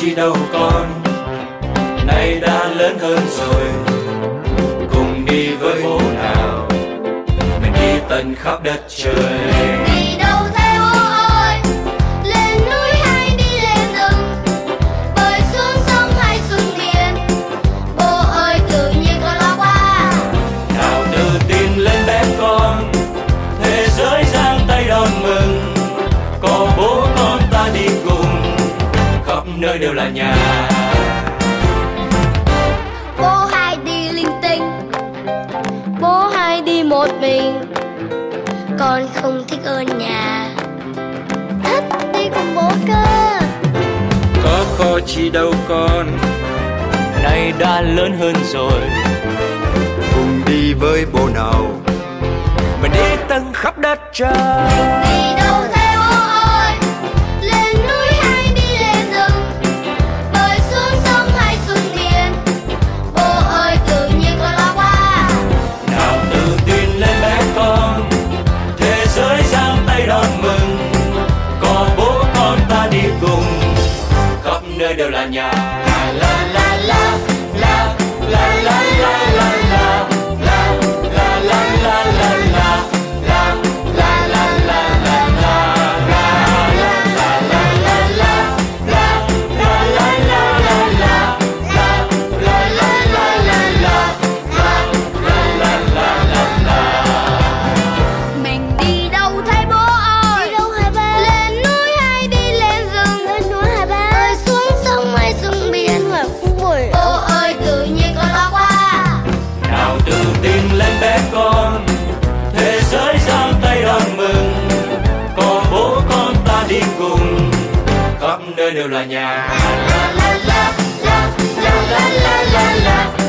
chi đâu con. Nay đã lớn hơn rồi, cùng đi với bố nào. Mình đi tận khắp đất trời. nơi đều là nhà. Bố hai đi linh tinh bố hai đi một mình. Con không thích ở nhà thích đi cùng bố cơ. Có khó chi đâu con nay đã lớn hơn rồi. Cùng đi với bố nào? Mình đi từng khắp đất trời. khắp nơi đều là nhà. La la la la la la la la la